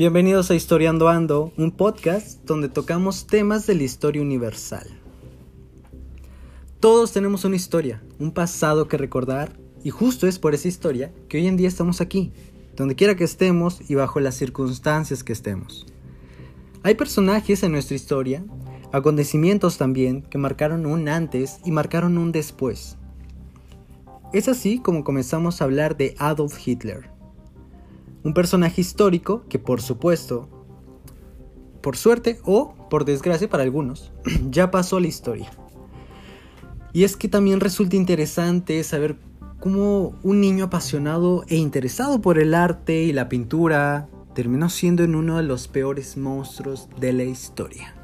Bienvenidos a Historiando Ando, un podcast donde tocamos temas de la historia universal. Todos tenemos una historia, un pasado que recordar, y justo es por esa historia que hoy en día estamos aquí, donde quiera que estemos y bajo las circunstancias que estemos. Hay personajes en nuestra historia, acontecimientos también, que marcaron un antes y marcaron un después. Es así como comenzamos a hablar de Adolf Hitler un personaje histórico que por supuesto, por suerte o por desgracia para algunos, ya pasó a la historia. Y es que también resulta interesante saber cómo un niño apasionado e interesado por el arte y la pintura terminó siendo en uno de los peores monstruos de la historia.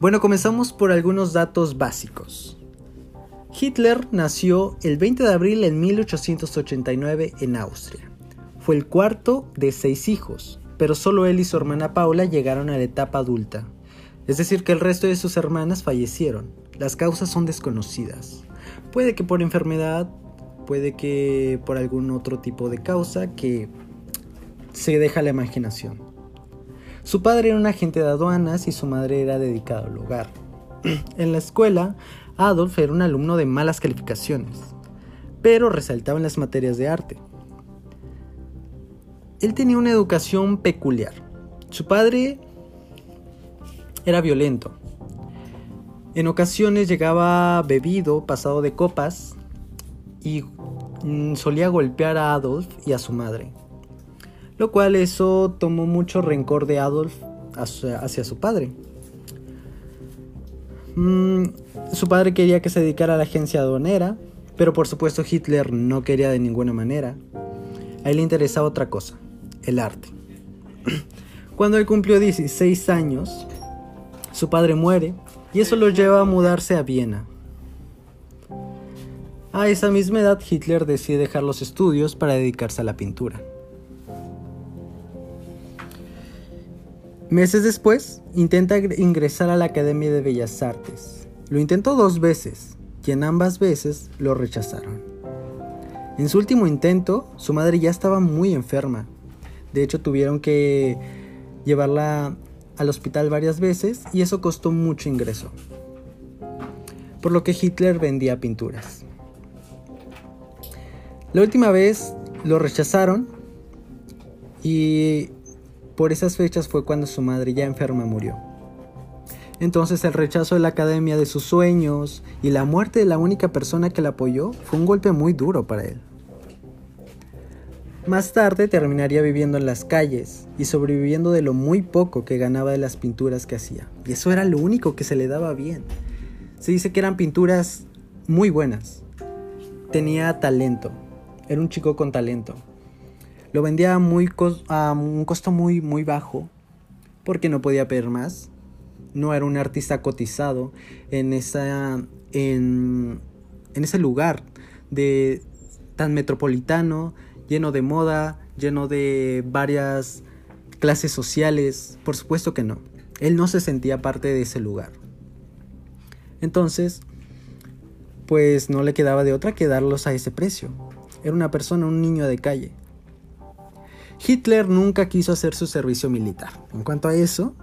Bueno, comenzamos por algunos datos básicos. Hitler nació el 20 de abril de 1889 en Austria. Fue el cuarto de seis hijos, pero solo él y su hermana Paula llegaron a la etapa adulta. Es decir, que el resto de sus hermanas fallecieron. Las causas son desconocidas. Puede que por enfermedad, puede que por algún otro tipo de causa que se deja la imaginación. Su padre era un agente de aduanas y su madre era dedicada al hogar. En la escuela, Adolf era un alumno de malas calificaciones, pero resaltaba en las materias de arte. Él tenía una educación peculiar. Su padre era violento. En ocasiones llegaba bebido, pasado de copas, y mm, solía golpear a Adolf y a su madre. Lo cual eso tomó mucho rencor de Adolf hacia, su padre. Mm, su padre quería que se dedicara a la agencia aduanera, pero por supuesto Hitler no quería de ninguna manera. A él le interesaba otra cosa, el arte. Cuando él cumplió 16 años, su padre muere y eso lo lleva a mudarse a Viena. A esa misma edad Hitler decide dejar los estudios para dedicarse a la pintura. Meses después, intenta ingresar a la Academia de Bellas Artes, lo intentó dos veces y en ambas veces lo rechazaron. En su último intento, su madre ya estaba muy enferma. De hecho, tuvieron que llevarla al hospital varias veces y eso costó mucho ingreso. Por lo que Hitler vendía pinturas. La última vez lo rechazaron y por esas fechas fue cuando su madre ya enferma murió. Entonces el rechazo de la academia de sus sueños y la muerte de la única persona que la apoyó fue un golpe muy duro para él. Más tarde terminaría viviendo en las calles y sobreviviendo de lo muy poco que ganaba de las pinturas que hacía. Y eso era lo único que se le daba bien. Se dice que eran pinturas muy buenas. Tenía talento. Era un chico con talento. Lo vendía a, muy a un costo muy, muy bajo porque no podía pedir más no era un artista cotizado en, esa, en, en ese lugar de, tan metropolitano, lleno de moda, lleno de varias clases sociales. Por supuesto que no. Él no se sentía parte de ese lugar. Entonces, pues no le quedaba de otra que darlos a ese precio. Era una persona, un niño de calle. Hitler nunca quiso hacer su servicio militar. En cuanto a eso,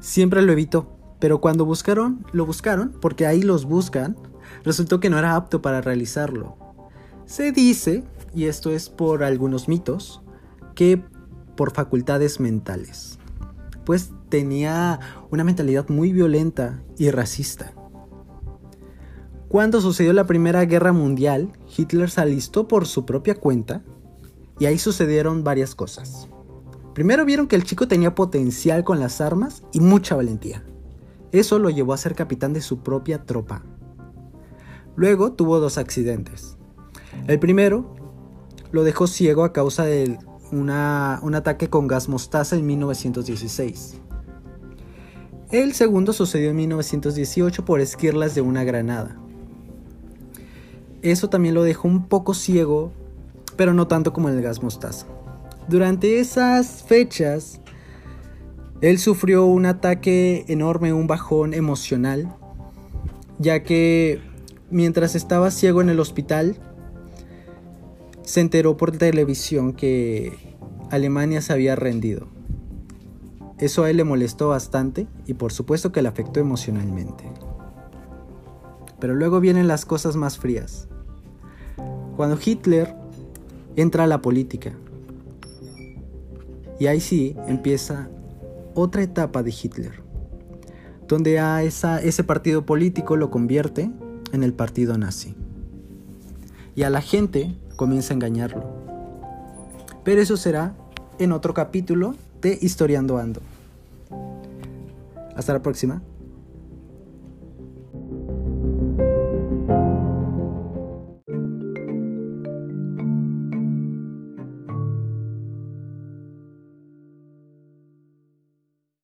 siempre lo evitó. Pero cuando buscaron, lo buscaron, porque ahí los buscan, resultó que no era apto para realizarlo. Se dice, y esto es por algunos mitos, que por facultades mentales, pues tenía una mentalidad muy violenta y racista. Cuando sucedió la Primera Guerra Mundial, Hitler se alistó por su propia cuenta y ahí sucedieron varias cosas. Primero vieron que el chico tenía potencial con las armas y mucha valentía. Eso lo llevó a ser capitán de su propia tropa. Luego tuvo dos accidentes. El primero lo dejó ciego a causa de un ataque con gas mostaza en 1916. El segundo sucedió en 1918 por esquirlas de una granada. Eso también lo dejó un poco ciego, pero no tanto como el gas mostaza. Durante esas fechas, él sufrió un ataque enorme, un bajón emocional, ya que mientras estaba ciego en el hospital, se enteró por televisión que Alemania se había rendido. Eso a él le molestó bastante y por supuesto que le afectó emocionalmente. Pero luego vienen las cosas más frías. Cuando Hitler entra la política. Y ahí sí empieza otra etapa de Hitler, donde a ese partido político lo convierte en el partido nazi. Y a la gente comienza a engañarlo. Pero eso será en otro capítulo de Historiando Ando. Hasta la próxima.